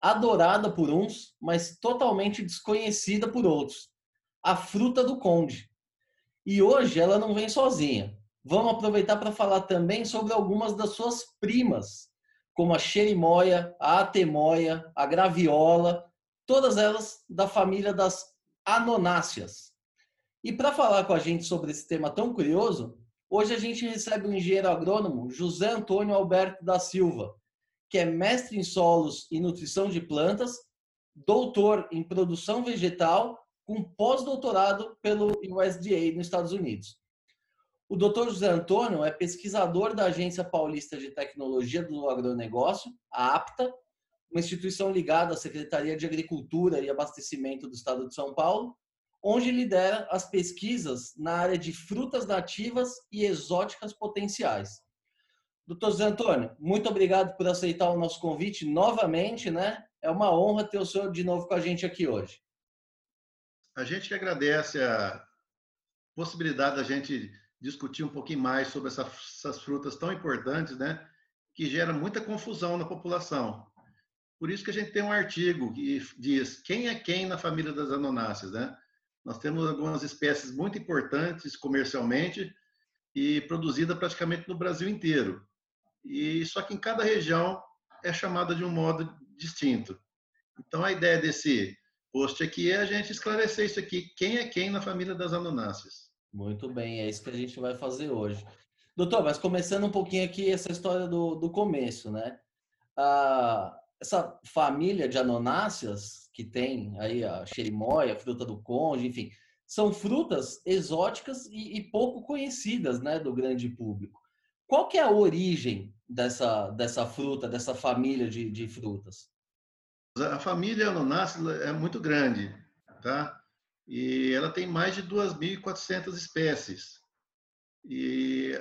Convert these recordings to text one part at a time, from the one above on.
adorada por uns, mas totalmente desconhecida por outros. A fruta do conde. E hoje ela não vem sozinha. Vamos aproveitar para falar também sobre algumas das suas primas, como a xerimóia, a atemóia, a graviola, todas elas da família das anonáceas. E para falar com a gente sobre esse tema tão curioso, hoje a gente recebe o engenheiro agrônomo José Antônio Alberto da Silva, que é mestre em solos e nutrição de plantas, doutor em produção vegetal, com pós-doutorado pelo USDA nos Estados Unidos. O Dr. José Antônio é pesquisador da Agência Paulista de Tecnologia do Agronegócio, a APTA, uma instituição ligada à Secretaria de Agricultura e Abastecimento do Estado de São Paulo, onde lidera as pesquisas na área de frutas nativas e exóticas potenciais. Doutor Zé Antônio, muito obrigado por aceitar o nosso convite novamente, né? É uma honra ter o senhor de novo com a gente aqui hoje. A gente que agradece a possibilidade da gente discutir um pouquinho mais sobre essas frutas tão importantes, né? Que gera muita confusão na população. Por isso que a gente tem um artigo que diz quem é quem na família das anonáceas, né? Nós temos algumas espécies muito importantes comercialmente e produzida praticamente no Brasil inteiro e só que em cada região é chamada de um modo distinto. Então a ideia desse post aqui é a gente esclarecer isso aqui, quem é quem na família das anonáceas. Muito bem, é isso que a gente vai fazer hoje. Doutor, mas começando um pouquinho aqui essa história do, do começo, né? Ah, essa família de anonáceas que tem aí a xerimóia, a fruta do conde, enfim, são frutas exóticas e, e pouco conhecidas, né, do grande público. Qual que é a origem dessa, dessa fruta, dessa família de, de frutas? A família Anonáceas é muito grande, tá? E ela tem mais de 2.400 espécies. E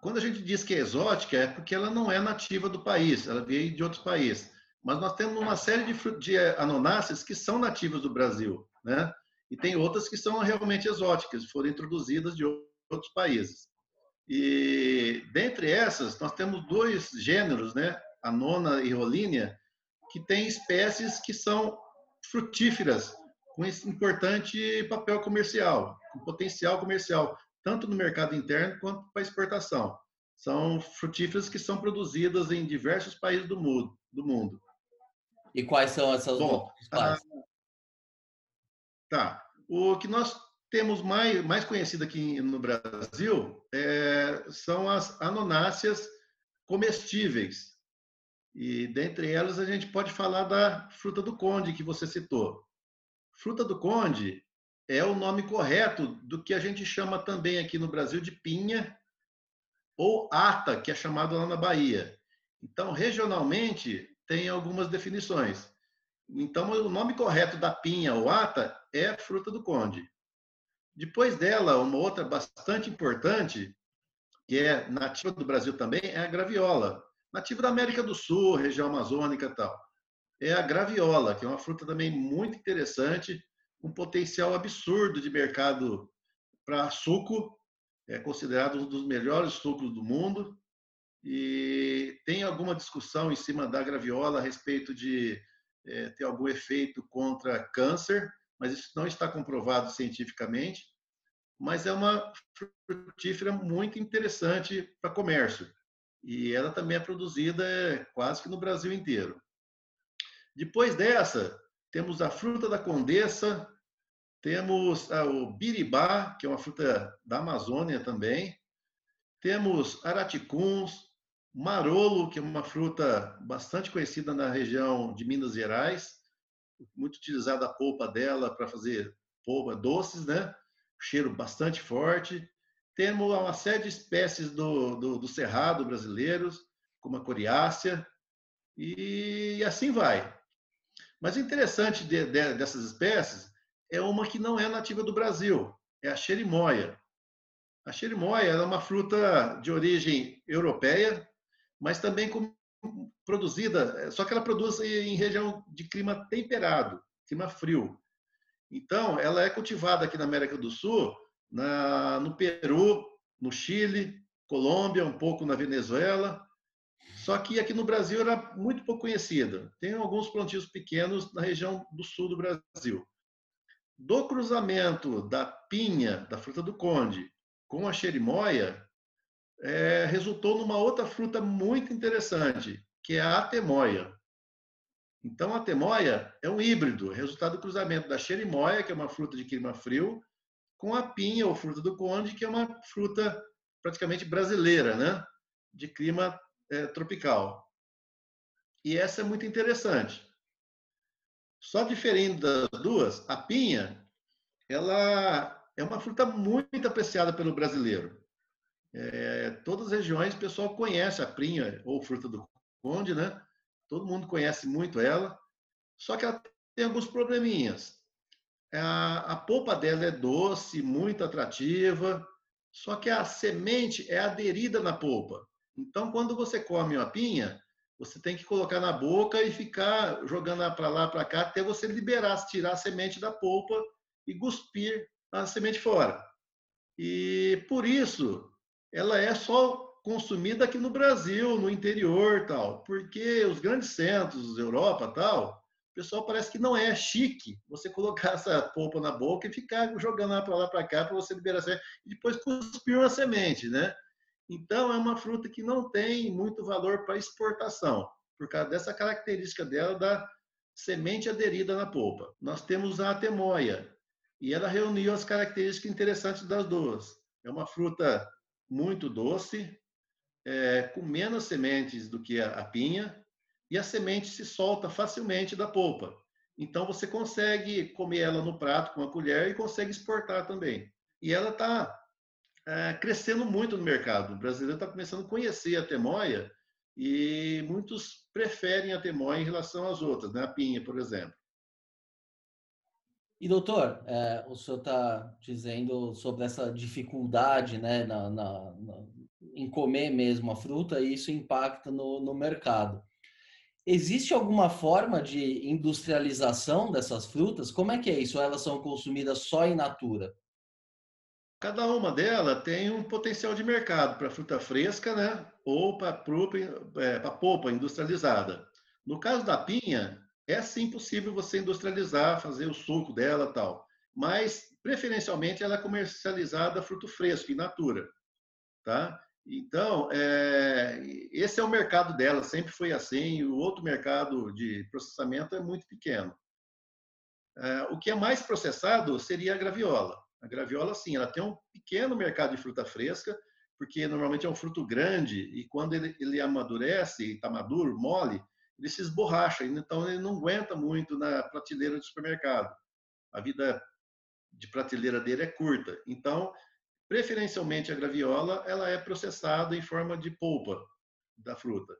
quando a gente diz que é exótica, é porque ela não é nativa do país, ela veio de outros países. Mas nós temos uma série de, de anonáceas que são nativas do Brasil, né? E tem outras que são realmente exóticas, foram introduzidas de outros países. E dentre essas, nós temos dois gêneros, né? A nona e rolínea, que têm espécies que são frutíferas, com esse importante papel comercial, com potencial comercial, tanto no mercado interno quanto para exportação. São frutíferas que são produzidas em diversos países do mundo. Do mundo. E quais são essas Bom, ah, Tá. O que nós temos mais, mais conhecido aqui no Brasil é, são as anonáceas comestíveis. E dentre elas a gente pode falar da fruta do conde que você citou. Fruta do conde é o nome correto do que a gente chama também aqui no Brasil de pinha ou ata, que é chamado lá na Bahia. Então, regionalmente, tem algumas definições. Então, o nome correto da pinha ou ata é fruta do conde. Depois dela, uma outra bastante importante, que é nativa do Brasil também, é a graviola. Nativa da América do Sul, região amazônica e tal. É a graviola, que é uma fruta também muito interessante, um potencial absurdo de mercado para suco, é considerado um dos melhores sucos do mundo. E tem alguma discussão em cima da graviola a respeito de é, ter algum efeito contra câncer, mas isso não está comprovado cientificamente, mas é uma frutífera muito interessante para comércio. E ela também é produzida é, quase que no Brasil inteiro. Depois dessa, temos a fruta da condessa, temos o biribá, que é uma fruta da Amazônia também, temos araticuns, marolo, que é uma fruta bastante conhecida na região de Minas Gerais, muito utilizada a polpa dela para fazer polpa doces, né? Cheiro bastante forte. Temos uma série de espécies do, do, do cerrado brasileiros, como a coriácea, e assim vai. Mas o interessante de, de, dessas espécies é uma que não é nativa do Brasil, é a xerimoia. A xerimoia é uma fruta de origem europeia, mas também com, produzida, só que ela produz em região de clima temperado, clima frio. Então, ela é cultivada aqui na América do Sul, na, no Peru, no Chile, Colômbia, um pouco na Venezuela. Só que aqui no Brasil era muito pouco conhecida. Tem alguns plantios pequenos na região do sul do Brasil. Do cruzamento da pinha, da fruta do conde, com a xerimoia, é, resultou numa outra fruta muito interessante, que é a atemoia. Então, a atemoia é um híbrido, resultado do cruzamento da xerimoia, que é uma fruta de clima frio, com a pinha, ou fruta do conde, que é uma fruta praticamente brasileira, né? de clima é, tropical. E essa é muito interessante. Só diferente das duas, a pinha, ela é uma fruta muito apreciada pelo brasileiro. É, todas as regiões o pessoal conhece a pinha ou fruta do conde, né? Todo mundo conhece muito ela. Só que ela tem alguns probleminhas. A, a polpa dela é doce, muito atrativa, só que a semente é aderida na polpa. Então, quando você come uma pinha, você tem que colocar na boca e ficar jogando para lá, para cá, até você liberar, tirar a semente da polpa e cuspir a semente fora. E por isso, ela é só consumida aqui no Brasil, no interior, tal, porque os grandes centros, Europa, tal, o pessoal parece que não é chique você colocar essa polpa na boca e ficar jogando para lá para cá para você liberar a semente e depois cuspir uma semente, né? Então é uma fruta que não tem muito valor para exportação, por causa dessa característica dela da semente aderida na polpa. Nós temos a atemoia, e ela reuniu as características interessantes das duas. É uma fruta muito doce, é, com menos sementes do que a, a pinha, e a semente se solta facilmente da polpa. Então você consegue comer ela no prato com a colher e consegue exportar também. E ela está é, crescendo muito no mercado. O brasileiro está começando a conhecer a temoia e muitos preferem a temoia em relação às outras, né? a pinha, por exemplo. E doutor, é, o senhor está dizendo sobre essa dificuldade né, na, na, em comer mesmo a fruta e isso impacta no, no mercado. Existe alguma forma de industrialização dessas frutas? Como é que é isso? Ou elas são consumidas só in natura? Cada uma delas tem um potencial de mercado para fruta fresca, né? Ou para polpa, é, polpa industrializada. No caso da pinha, é sim possível você industrializar, fazer o suco dela tal. Mas, preferencialmente, ela é comercializada fruto fresco, in natura. Tá? Então, é, esse é o mercado dela, sempre foi assim. O outro mercado de processamento é muito pequeno. É, o que é mais processado seria a graviola. A graviola, sim, ela tem um pequeno mercado de fruta fresca, porque normalmente é um fruto grande e quando ele, ele amadurece, está maduro, mole, ele se esborracha, então ele não aguenta muito na prateleira do supermercado. A vida de prateleira dele é curta. Então, Preferencialmente a graviola, ela é processada em forma de polpa da fruta.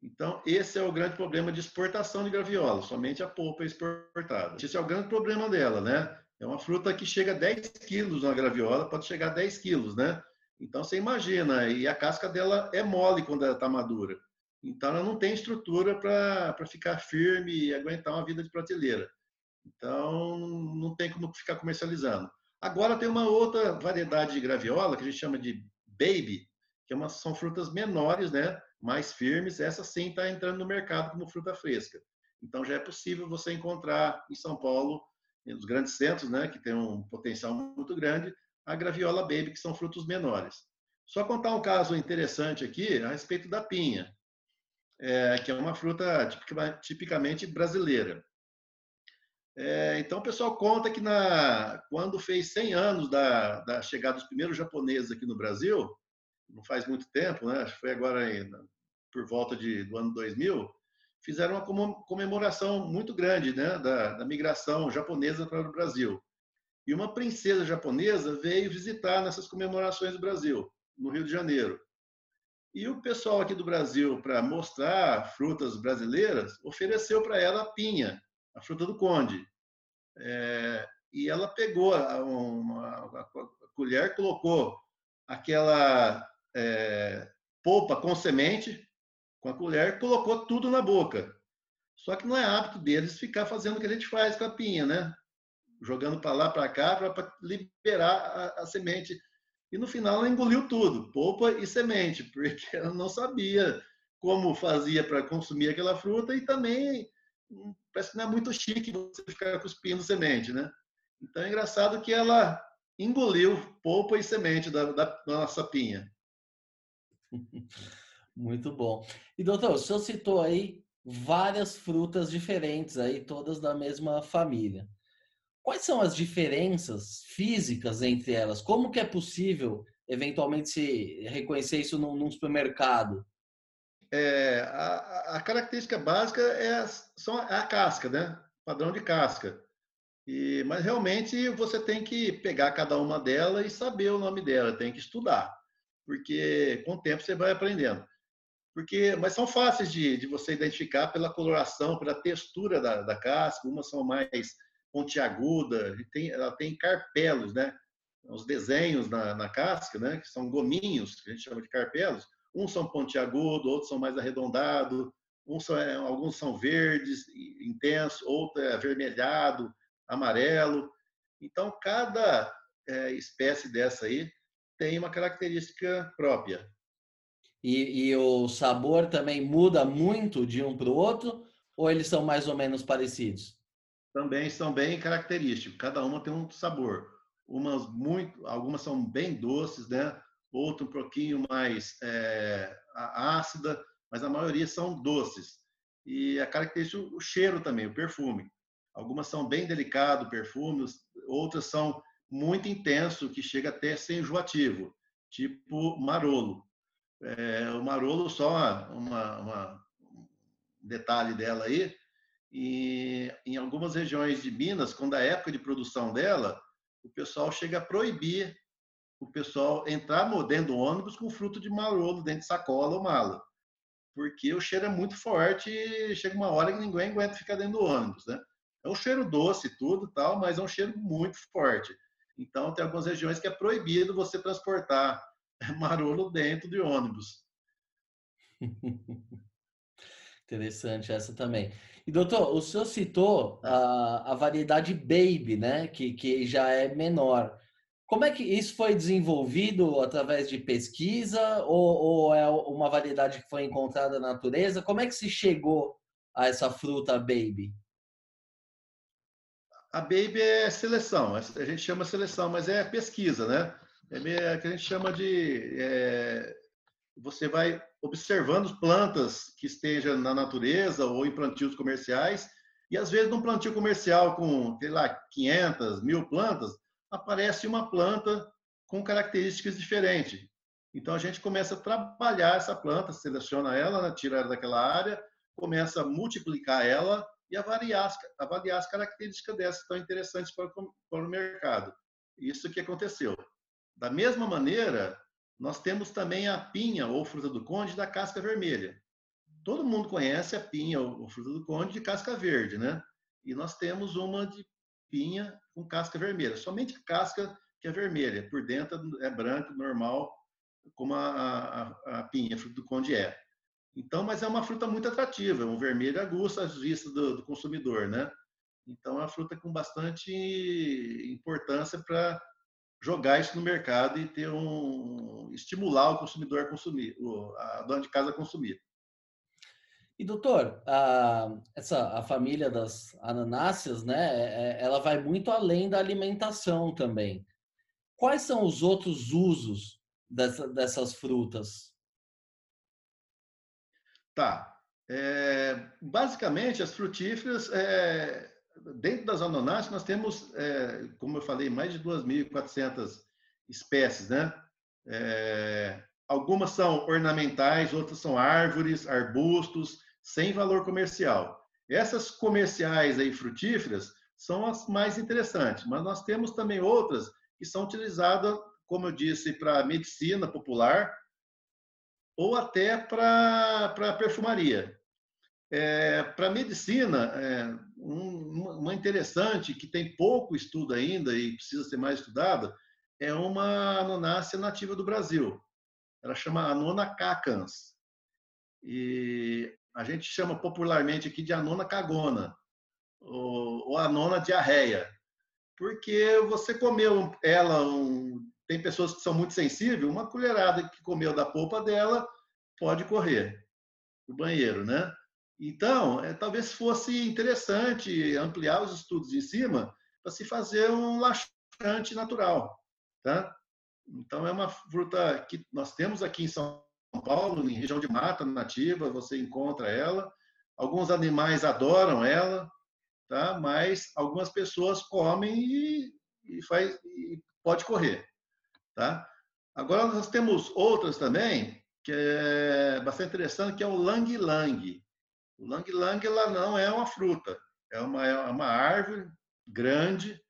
Então, esse é o grande problema de exportação de graviola, somente a polpa é exportada. Esse é o grande problema dela, né? É uma fruta que chega a 10 quilos na graviola, pode chegar a 10 quilos, né? Então, você imagina, e a casca dela é mole quando ela está madura. Então, ela não tem estrutura para ficar firme e aguentar uma vida de prateleira. Então, não tem como ficar comercializando. Agora tem uma outra variedade de graviola que a gente chama de baby, que é uma, são frutas menores, né? mais firmes. Essa sim está entrando no mercado como fruta fresca. Então já é possível você encontrar em São Paulo, nos grandes centros, né, que tem um potencial muito grande, a graviola baby, que são frutos menores. Só contar um caso interessante aqui a respeito da pinha, é, que é uma fruta tipicamente brasileira. É, então, o pessoal conta que na, quando fez 100 anos da, da, chegada dos primeiros japoneses aqui no Brasil, não faz muito tempo, né? foi agora aí, por volta de, do ano 2000, fizeram uma comemoração muito grande né? da, da migração japonesa para o Brasil. E uma princesa japonesa veio visitar nessas comemorações do Brasil, no Rio de Janeiro. E o pessoal aqui do Brasil, para mostrar frutas brasileiras, ofereceu para ela a pinha, a fruta do conde. É, e ela pegou uma, uma, a colher, colocou aquela é, polpa com semente com a colher, colocou tudo na boca. Só que não é hábito deles ficar fazendo o que a gente faz com a pinha, né? Jogando para lá, para cá, para liberar a, a, semente. E no final ela engoliu tudo, polpa e semente, porque ela não sabia como fazia para consumir aquela fruta e também parece que não é muito chique você ficar cuspindo semente, né? Então é engraçado que ela engoliu polpa e semente da, da, da nossa pinha. Muito bom. E doutor, o senhor citou aí várias frutas diferentes aí, todas da mesma família. Quais são as diferenças físicas entre elas? Como que é possível eventualmente se reconhecer isso num, num supermercado? É, a, a, característica básica é são a casca, né? Padrão de casca. E, mas realmente você tem que pegar cada uma delas e saber o nome dela, tem que estudar, porque com o tempo você vai aprendendo. Porque, mas são fáceis de, de você identificar pela coloração, pela textura da, da casca. Umas são mais pontiagudas, tem, ela tem carpelos, né? Os desenhos na, na casca, né? Que são gominhos, que a gente chama de carpelos. Uns são pontiagudos, outros são mais arredondados. Uns são, é, alguns são verdes, intensos, outro é avermelhado, amarelo. Então, cada é, espécie dessa aí tem uma característica própria. E, e o sabor também muda muito de um para o outro? Ou eles são mais ou menos parecidos? Também são bem característicos. Cada uma tem um sabor. Umas muito, algumas são bem doces, né? Outra um pouquinho mais é, ácida, mas a maioria são doces. E a característica o cheiro também, o perfume. Algumas são bem delicado, perfumes, outras são muito intenso, que chega até ser enjoativo, tipo marolo. É, o Marolo, só uma, uma, um detalhe dela aí, e em algumas regiões de Minas, quando a época de produção dela, o pessoal chega a proibir o pessoal entrar dentro do ônibus com fruto de marolo dentro de sacola ou mala. Porque o cheiro é muito forte e chega uma hora que ninguém aguenta ficar dentro do ônibus, né? É um cheiro doce tudo, tal, mas é um cheiro muito forte. Então, tem algumas regiões que é proibido você transportar marolo dentro de ônibus. Interessante essa também. E doutor, o senhor citou a, a variedade Baby, né? Que, que já é menor. Como é que isso foi desenvolvido através de pesquisa ou, ou, é uma variedade que foi encontrada na natureza? Como é que se chegou a essa fruta Baby? A Baby é seleção, a gente chama seleção, mas é pesquisa, né? é que a gente chama de é, você vai observando plantas que estejam na natureza ou em plantios comerciais e às vezes num plantio comercial com sei lá 500 mil plantas aparece uma planta com características diferentes então a gente começa a trabalhar essa planta seleciona ela né, tira ela daquela área começa a multiplicar ela e avaliar, avaliar as características dessas tão interessantes para, para o mercado isso que aconteceu da mesma maneira, nós temos também a pinha ou fruta do conde da casca vermelha. Todo mundo conhece a pinha ou fruta do conde de casca verde, né? E nós temos uma de pinha com casca vermelha, somente a casca que é vermelha, por dentro é branca, normal, como a, a, a pinha, a fruta do conde é. Então, mas é uma fruta muito atrativa, um vermelho aguça às vistas do, do consumidor, né? Então, é uma fruta com bastante importância para jogar isso no mercado e ter um estimular o consumidor a consumir, a dona de casa a consumir. E doutor, a, essa a família das ananáceas, né? É, é, ela vai muito além da alimentação também. Quais são os outros usos dessa, dessas frutas? Tá. É, basicamente, as frutíferas é, dentro das anonáceas, nós temos, é, como eu falei, mais de 2.400 espécies, né? É, algumas são ornamentais, outras são árvores, arbustos, sem valor comercial. Essas comerciais aí frutíferas são as mais interessantes, mas nós temos também outras que são utilizadas, como eu disse, para medicina popular ou até para perfumaria. É, Para medicina, é, um, uma interessante que tem pouco estudo ainda e precisa ser mais estudada é uma anonácea nativa do Brasil. Ela chama Anona cacans. E a gente chama popularmente aqui de Anona cagona ou, Anona diarreia. Porque você comeu ela, um, tem pessoas que são muito sensíveis, uma colherada que comeu da polpa dela pode correr o banheiro, né? Então, é, talvez fosse interessante ampliar os estudos em cima para se fazer um laxante natural, tá? Então, é uma fruta que nós temos aqui em São Paulo, em região de mata nativa, você encontra ela. Alguns animais adoram ela, tá? Mas algumas pessoas comem e, e faz e pode correr, tá? Agora nós temos outras também que é bastante interessante, que é o lang lang. O lang lang ela não é uma fruta, é uma, é uma árvore grande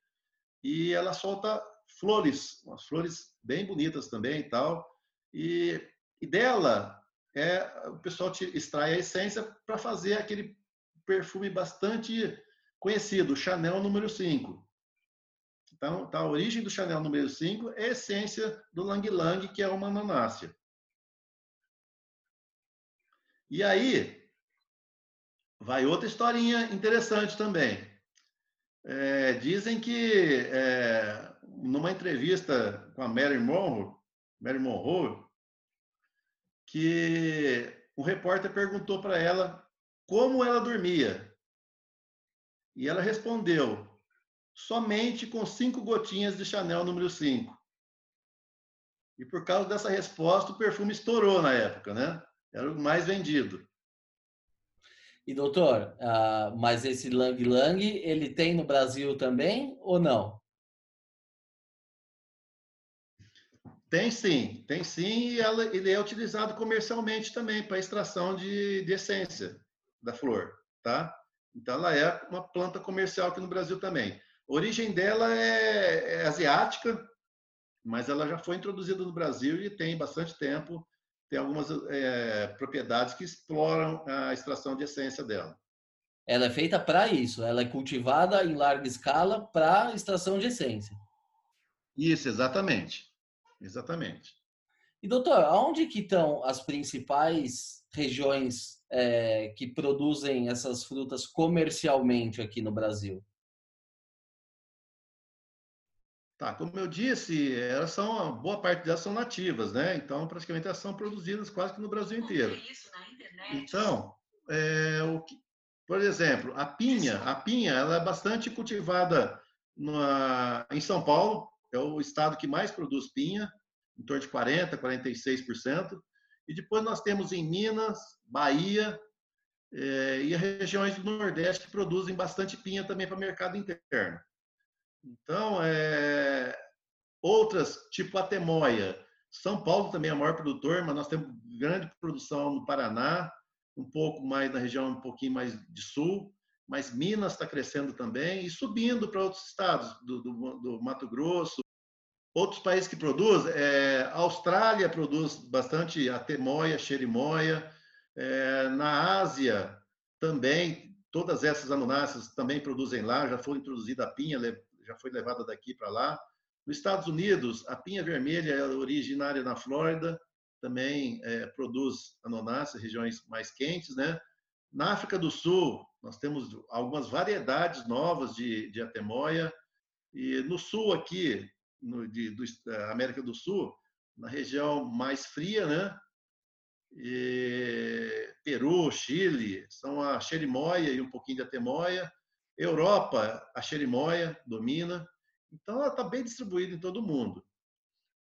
e ela solta flores, umas flores bem bonitas também e tal. E, e dela é o pessoal extrai a essência para fazer aquele perfume bastante conhecido, Chanel número 5. Então, tá, a origem do Chanel número 5 é a essência do Lang Lang, que é uma ananácea. E aí, vai outra historinha interessante também. É, dizem que é, numa entrevista com a Mary Monroe, Mary Monroe, que o repórter perguntou para ela como ela dormia. E ela respondeu: somente com cinco gotinhas de Chanel número 5. E por causa dessa resposta, o perfume estourou na época, né? Era o mais vendido. E doutor, uh, mas esse Lang Lang, ele tem no Brasil também ou não? Tem sim, tem sim, e ela, ele é utilizado comercialmente também para extração de, de essência da flor, tá? Então ela é uma planta comercial aqui no Brasil também. A origem dela é, é asiática, mas ela já foi introduzida no Brasil e tem bastante tempo tem algumas é, propriedades que exploram a extração de essência dela. Ela é feita para isso, ela é cultivada em larga escala para extração de essência. Isso, exatamente. Exatamente. E doutor, aonde que estão as principais regiões é, que produzem essas frutas comercialmente aqui no Brasil? Tá, como eu disse, elas são, boa parte delas são nativas, né? Então, praticamente elas são produzidas quase que no Brasil inteiro. Então, é, o que, por exemplo, a pinha, a pinha, ela é bastante cultivada na, em São Paulo, é o estado que mais produz pinha, em torno de 40, 46%. E depois nós temos em Minas, Bahia é, e regiões do Nordeste que produzem bastante pinha também para o mercado interno. Então, é, outras, tipo a Temoia. São Paulo também é o maior produtor, mas nós temos grande produção no Paraná, um pouco mais na região, um pouquinho mais de sul, mas Minas está crescendo também e subindo para outros estados do, do, do, Mato Grosso. Outros países que produzem, é, a Austrália produz bastante a temoia, xerimoia. É, na Ásia também, todas essas anonáceas também produzem lá, já foi introduzida a pinha, já foi levada daqui para lá. Nos Estados Unidos, a pinha vermelha é originária na Flórida, também é, produz anonáceas, regiões mais quentes, né? Na África do Sul, nós temos algumas variedades novas de, de atemoia. E no sul aqui, no, de, do, América do Sul, na região mais fria, né? E Peru, Chile, são a xerimoia e um pouquinho de atemoia. Europa, a xerimoia domina. Então, ela está bem distribuída em todo o mundo.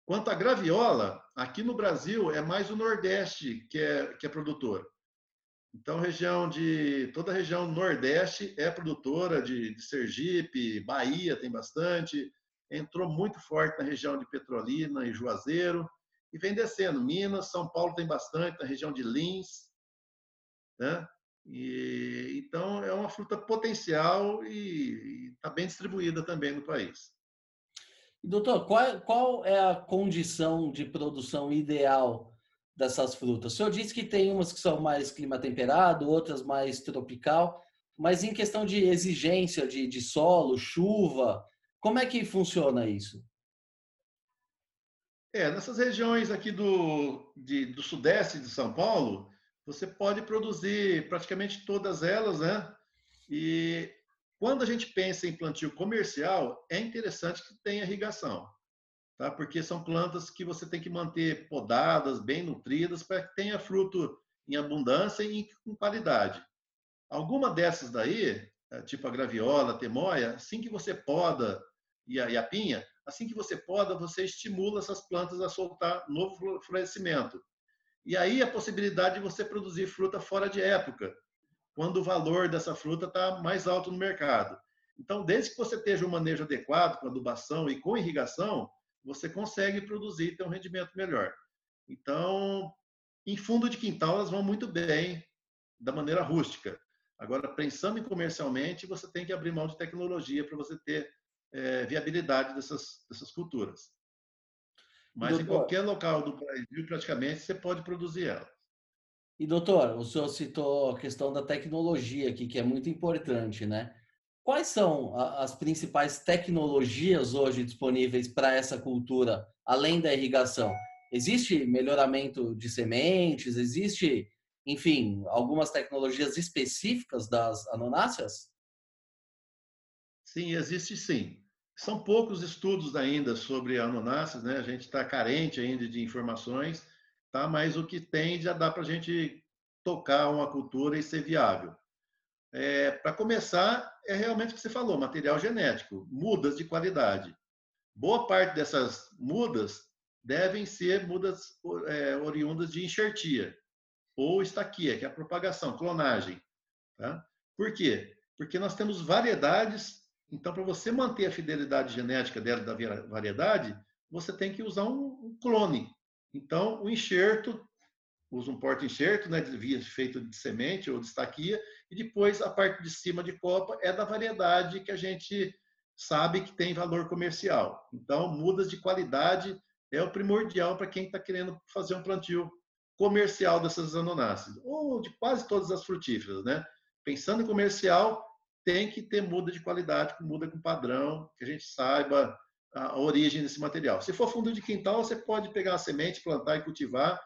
Quanto à graviola, aqui no Brasil é mais o Nordeste que é, que é produtor. Então, região de toda a região Nordeste é produtora de, de Sergipe, Bahia tem bastante. Entrou muito forte na região de Petrolina e Juazeiro e vem descendo. Minas, São Paulo tem bastante, na região de Lins, né? E, então, é uma fruta potencial e está bem distribuída também no país. Doutor, qual, qual é a condição de produção ideal dessas frutas? O senhor disse que tem umas que são mais clima temperado, outras mais tropical, mas em questão de exigência de, de solo, chuva, como é que funciona isso? É, nessas regiões aqui do, de, do sudeste de São Paulo, você pode produzir praticamente todas elas, né? E quando a gente pensa em plantio comercial, é interessante que tenha irrigação tá? porque são plantas que você tem que manter podadas, bem nutridas, para que tenha fruto em abundância e com qualidade. Alguma dessas daí, é, tipo a graviola, a temoia, assim que você poda, e a, e a pinha, assim que você poda, você estimula essas plantas a soltar novo florescimento. E aí a possibilidade de você produzir fruta fora de época, quando o valor dessa fruta está mais alto no mercado. Então, desde que você esteja um manejo adequado, com adubação e com irrigação, você consegue produzir e ter um rendimento melhor. Então, em fundo de quintal, elas vão muito bem da maneira rústica. Agora, pensando em comercialmente, você tem que abrir mão de tecnologia para você ter é, viabilidade dessas, dessas culturas. Mas doutor, em qualquer local do Brasil, praticamente, você pode produzir ela. E, doutor, o senhor citou a questão da tecnologia aqui, que é muito importante, né? Quais são as principais tecnologias hoje disponíveis para essa cultura, além da irrigação? Existe melhoramento de sementes? Existe, enfim, algumas tecnologias específicas das anonáceas? Sim, existe sim. São poucos estudos ainda sobre anonáceas, né? A gente está carente ainda de informações, tá? Mas o que tem já dá para a gente tocar uma cultura e ser viável. É, para começar, é realmente o que você falou, material genético, mudas de qualidade. Boa parte dessas mudas devem ser mudas é, oriundas de enxertia ou estaquia, que é a propagação, clonagem. Tá? Por quê? Porque nós temos variedades, então para você manter a fidelidade genética dela da variedade, você tem que usar um, clone. Então, o enxerto usa um porta-enxerto, né, via feito de semente ou de estaquia, e depois a parte de cima de copa é da variedade que a gente sabe que tem valor comercial. Então, mudas de qualidade é o primordial para quem está querendo fazer um plantio comercial dessas anonáceas, ou de quase todas as frutíferas, né? Pensando em comercial, tem que ter muda de qualidade, muda com padrão, que a gente saiba a origem desse material. Se for fundo de quintal, você pode pegar a semente, plantar e cultivar,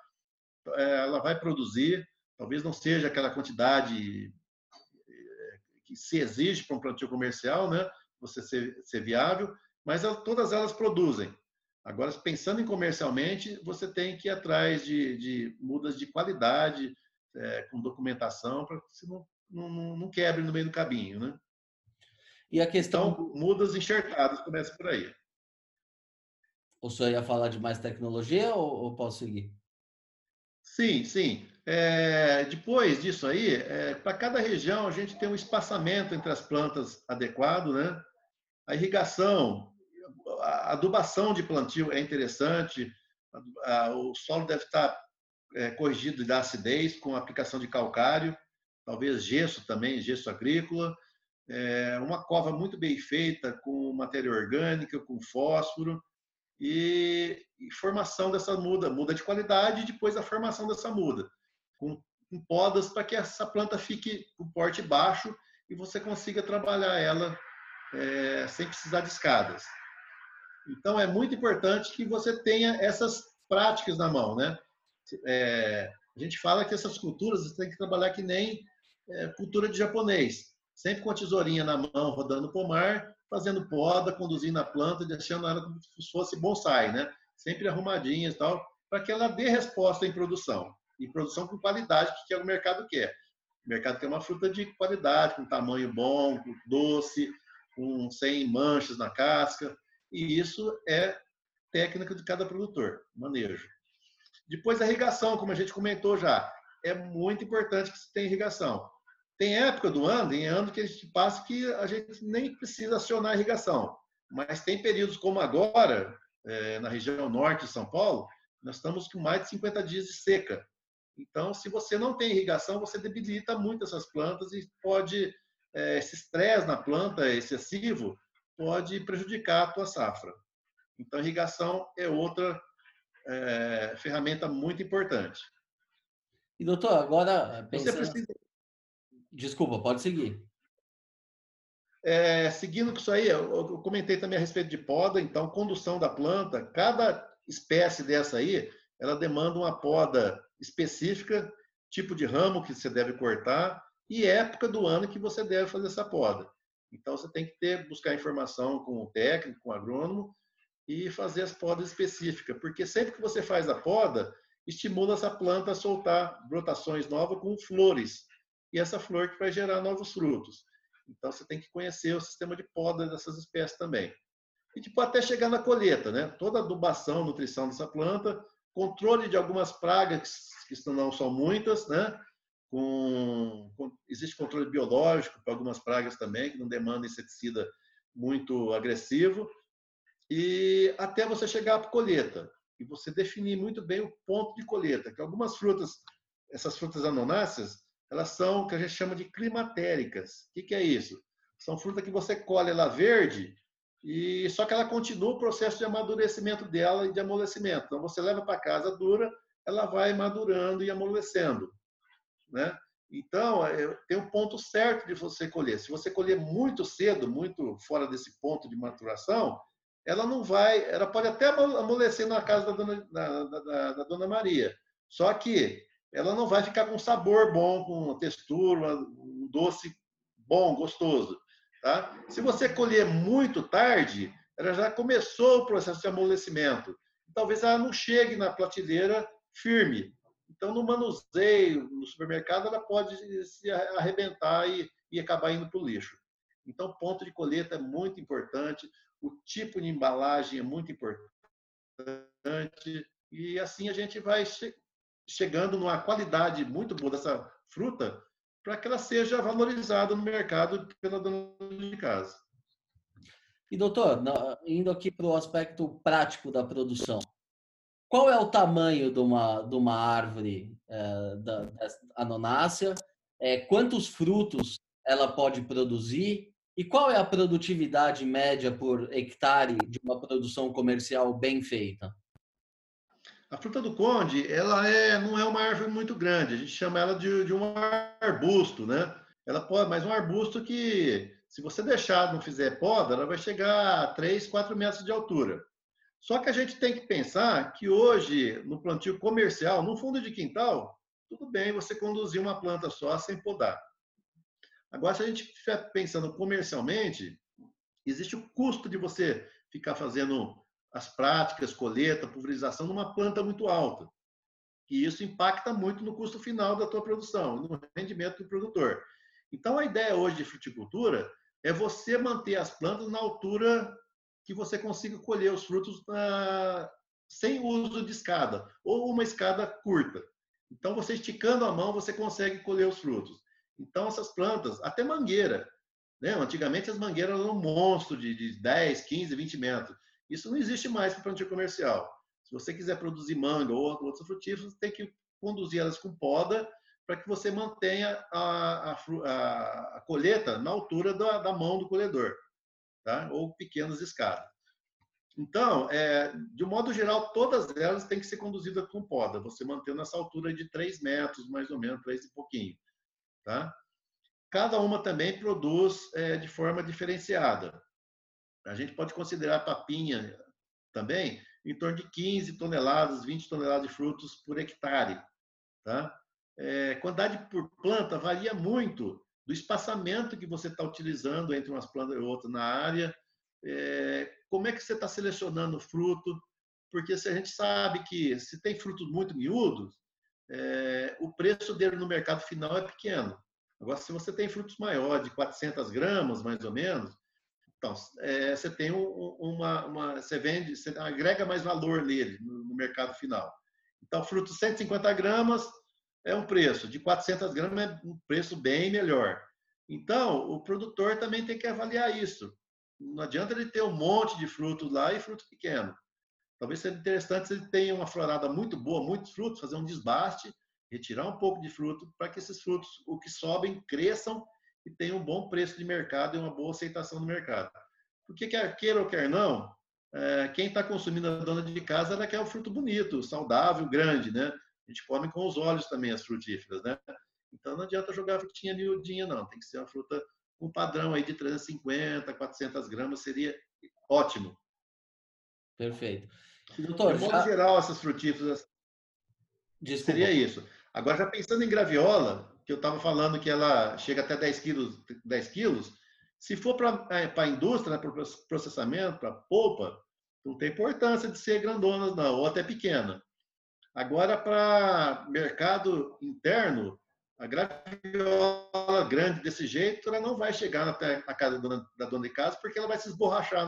é, ela vai produzir, talvez não seja aquela quantidade que se exige para um plantio comercial, né? Você ser, ser viável, mas todas elas produzem. Agora, pensando em comercialmente, você tem que ir atrás de, de mudas de qualidade, é, com documentação, para que você não, não, não, quebre no meio do caminho, né? E a questão... Então, mudas enxertadas, começa por aí. O senhor ia falar de mais tecnologia ou, ou posso seguir? Sim, sim. É, depois disso aí, é, para cada região a gente tem um espaçamento entre as plantas adequado, né? A irrigação, a adubação de plantio é interessante. A, a, o solo deve estar é, corrigido da acidez com aplicação de calcário, talvez gesso também, gesso agrícola. É, uma cova muito bem feita com matéria orgânica, com fósforo e, e, formação dessa muda, muda de qualidade e depois a formação dessa muda, com, com podas para que essa planta fique com porte baixo e você consiga trabalhar ela é, sem precisar de escadas. Então é muito importante que você tenha essas práticas na mão, né? É, a gente fala que essas culturas você tem que trabalhar que nem é, cultura de japonês, sempre com a tesourinha na mão, rodando o pomar fazendo poda, conduzindo a planta, deixando ela como se fosse bonsai, né? Sempre arrumadinha e tal, para que ela dê resposta em produção. E produção com qualidade, que é o mercado quer. O mercado quer uma fruta de qualidade, com tamanho bom, doce, com sem manchas na casca. E isso é técnica de cada produtor, manejo. Depois a irrigação, como a gente comentou já, é muito importante que se tenha irrigação. Tem época do ano, em ano que a gente passa que a gente nem precisa acionar a irrigação. Mas tem períodos como agora, é, na região norte de São Paulo, nós estamos com mais de 50 dias de seca. Então, se você não tem irrigação, você debilita muito essas plantas e pode, é, esse estresse na planta excessivo pode prejudicar a tua safra. Então, irrigação é outra é, ferramenta muito importante. E doutor, agora pensando... Você precisa... Desculpa, pode seguir. É, seguindo com isso aí, eu, comentei também a respeito de poda, então, condução da planta, cada espécie dessa aí, ela demanda uma poda específica, tipo de ramo que você deve cortar e época do ano que você deve fazer essa poda. Então, você tem que ter, buscar informação com o técnico, com o agrônomo e fazer as podas específicas, porque sempre que você faz a poda, estimula essa planta a soltar brotações novas com flores, e essa flor que vai gerar novos frutos. Então, você tem que conhecer o sistema de poda dessas espécies também. E tipo, até chegar na colheita, né? Toda adubação, nutrição dessa planta, controle de algumas pragas, que não são muitas, né? Com, com, existe controle biológico para algumas pragas também, que não demanda inseticida muito agressivo, e até você chegar para colheita. E você definir muito bem o ponto de colheita, que algumas frutas, essas frutas anonáceas, elas são o que a gente chama de climatéricas. O que, que é isso? São frutas que você colhe ela verde, e só que ela continua o processo de amadurecimento dela e de amolecimento. Então você leva para casa dura, ela vai madurando e amolecendo, né? Então, é, tem um ponto certo de você colher. Se você colher muito cedo, muito fora desse ponto de maturação, ela não vai, ela pode até amolecer na casa da dona, da, da, da dona Maria. Só que ela não vai ficar com sabor bom, com uma textura, um doce bom, gostoso. Tá? Se você colher muito tarde, ela já começou o processo de amolecimento. Talvez ela não chegue na prateleira firme. Então, no manuseio, no supermercado, ela pode se arrebentar e, e acabar indo para o lixo. Então, ponto de colheita é muito importante, o tipo de embalagem é muito importante, e assim a gente vai chegando numa qualidade muito boa dessa fruta para que ela seja valorizada no mercado pela dona de casa. E doutor, indo aqui para o aspecto prático da produção, qual é o tamanho de uma, de uma árvore é, da, da anonácea? É, quantos frutos ela pode produzir? E qual é a produtividade média por hectare de uma produção comercial bem feita? A fruta do conde, ela é, não é uma árvore muito grande, a gente chama ela de, de um arbusto, né? Ela pode, mas um arbusto que, se você deixar, não fizer poda, ela vai chegar a 3, 4 metros de altura. Só que a gente tem que pensar que hoje, no plantio comercial, no fundo de quintal, tudo bem você conduzir uma planta só sem podar. Agora, se a gente estiver pensando comercialmente, existe o custo de você ficar fazendo as práticas, colheita, pulverização numa planta muito alta. E isso impacta muito no custo final da tua produção, no rendimento do produtor. Então, a ideia hoje de fruticultura é você manter as plantas na altura que você consiga colher os frutos na... sem uso de escada, ou uma escada curta. Então, você esticando a mão, você consegue colher os frutos. Então, essas plantas, até mangueira, né? Antigamente as mangueiras eram um monstro de, de 10, 15, 20 metros. Isso não existe mais para plantio comercial. Se você quiser produzir manga ou outros frutíferos, tem que conduzir elas com poda para que você mantenha a, a, a, a colheita na altura da, da, mão do colhedor, tá? ou pequenas escadas. Então, é, de um modo geral, todas elas têm que ser conduzidas com poda, você mantendo essa altura de 3 metros, mais ou menos, 3 e pouquinho. Tá? Cada uma também produz é, de forma diferenciada. A gente pode considerar papinha também em torno de 15 toneladas, 20 toneladas de frutos por hectare. Tá? É, quantidade por planta varia muito do espaçamento que você está utilizando entre umas plantas e outras na área. É, como é que você está selecionando o fruto? Porque se a gente sabe que se tem frutos muito miúdos, é, o preço dele no mercado final é pequeno. Agora, se você tem frutos maiores, de 400 gramas, mais ou menos, então, é, você tem um, uma, uma, Você vende, você agrega mais valor nele, no, no mercado final. Então, fruto 150 gramas é um preço, de 400 gramas é um preço bem melhor. Então, o produtor também tem que avaliar isso. Não adianta ele ter um monte de frutos lá e fruto pequeno. Talvez seja interessante se ele tenha uma florada muito boa, muitos frutos, fazer um desbaste, retirar um pouco de fruto, para que esses frutos, o que sobem, cresçam tem um bom preço de mercado e uma boa aceitação no mercado. Porque quer queira ou quer não, é, quem está consumindo a dona de casa, ela quer o fruto bonito, saudável, grande, né? A gente come com os olhos também as frutíferas, né? Então não adianta jogar frutinha miudinha, não. Tem que ser uma fruta com padrão aí de 350, 400 gramas, seria ótimo. Perfeito. Doutor, de modo já... geral, essas frutíferas Desculpa. seria isso. Agora, já pensando em graviola, que eu estava falando que ela chega até 10 quilos, 10 quilos se for para é, a indústria, né, para processamento, para polpa, não tem importância de ser grandona, não, ou até pequena. Agora, para mercado interno, a graviola grande desse jeito, ela não vai chegar até a casa da dona, de casa, porque ela vai se esborrachar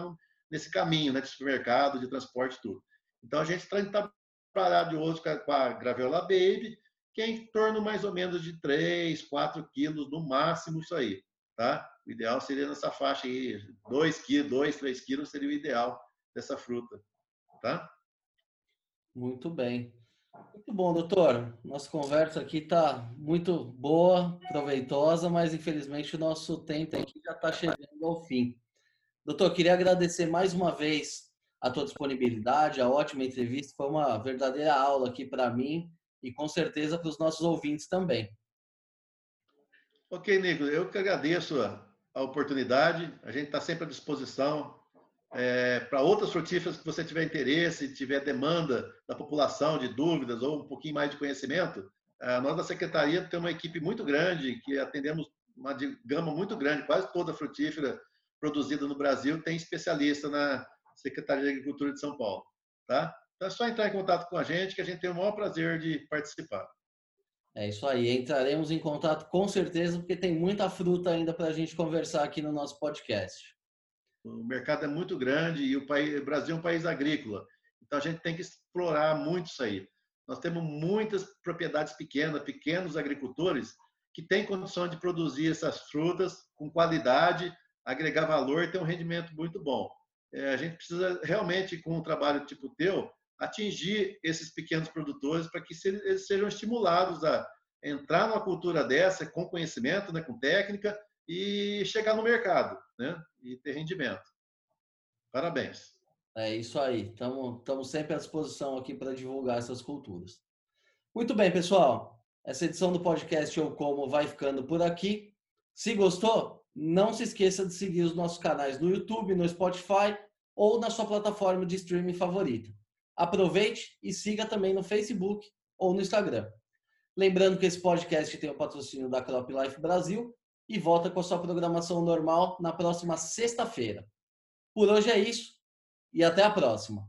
nesse caminho né, de supermercado, de transporte tudo. Então, a gente está trabalhando de hoje com a graviola baby, que é em torno mais ou menos de 3, 4 quilos no máximo isso aí, tá? O ideal seria nessa faixa aí, 2 quilos, 2, 3 quilos seria o ideal dessa fruta, tá? Muito bem. Muito bom, doutor. Nossa conversa aqui está muito boa, proveitosa, mas infelizmente o nosso tempo aqui já está chegando ao fim. Doutor, queria agradecer mais uma vez a tua disponibilidade, a ótima entrevista. Foi uma verdadeira aula aqui para mim e com certeza para os nossos ouvintes também. Ok, Nico, eu que agradeço a, a oportunidade. A gente está sempre à disposição é, para outras frutíferas que você tiver interesse, tiver demanda da população de dúvidas ou um pouquinho mais de conhecimento. É, nós da secretaria temos uma equipe muito grande que atendemos uma gama muito grande, quase toda frutífera produzida no Brasil tem especialista na Secretaria de Agricultura de São Paulo, tá? Então é só entrar em contato com a gente que a gente tem o maior prazer de participar. É isso aí, entraremos em contato com certeza, porque tem muita fruta ainda para a gente conversar aqui no nosso podcast. O mercado é muito grande e o, país, o Brasil é um país agrícola, então a gente tem que explorar muito isso aí. Nós temos muitas propriedades pequenas, pequenos agricultores que têm condição de produzir essas frutas com qualidade, agregar valor e ter um rendimento muito bom. É, a gente precisa realmente, com um trabalho tipo teu, atingir esses pequenos produtores para que eles sejam estimulados a entrar numa cultura dessa com conhecimento, né, com técnica e chegar no mercado, né, e ter rendimento. Parabéns. É isso aí. Estamos sempre à disposição aqui para divulgar essas culturas. Muito bem, pessoal. Essa edição do podcast Eu Como vai ficando por aqui. Se gostou, não se esqueça de seguir os nossos canais no YouTube, no Spotify ou na sua plataforma de streaming favorita. Aproveite e siga também no Facebook ou no Instagram. Lembrando que esse podcast tem o patrocínio da Crop Life Brasil e volta com a sua programação normal na próxima sexta-feira. Por hoje é isso e até a próxima.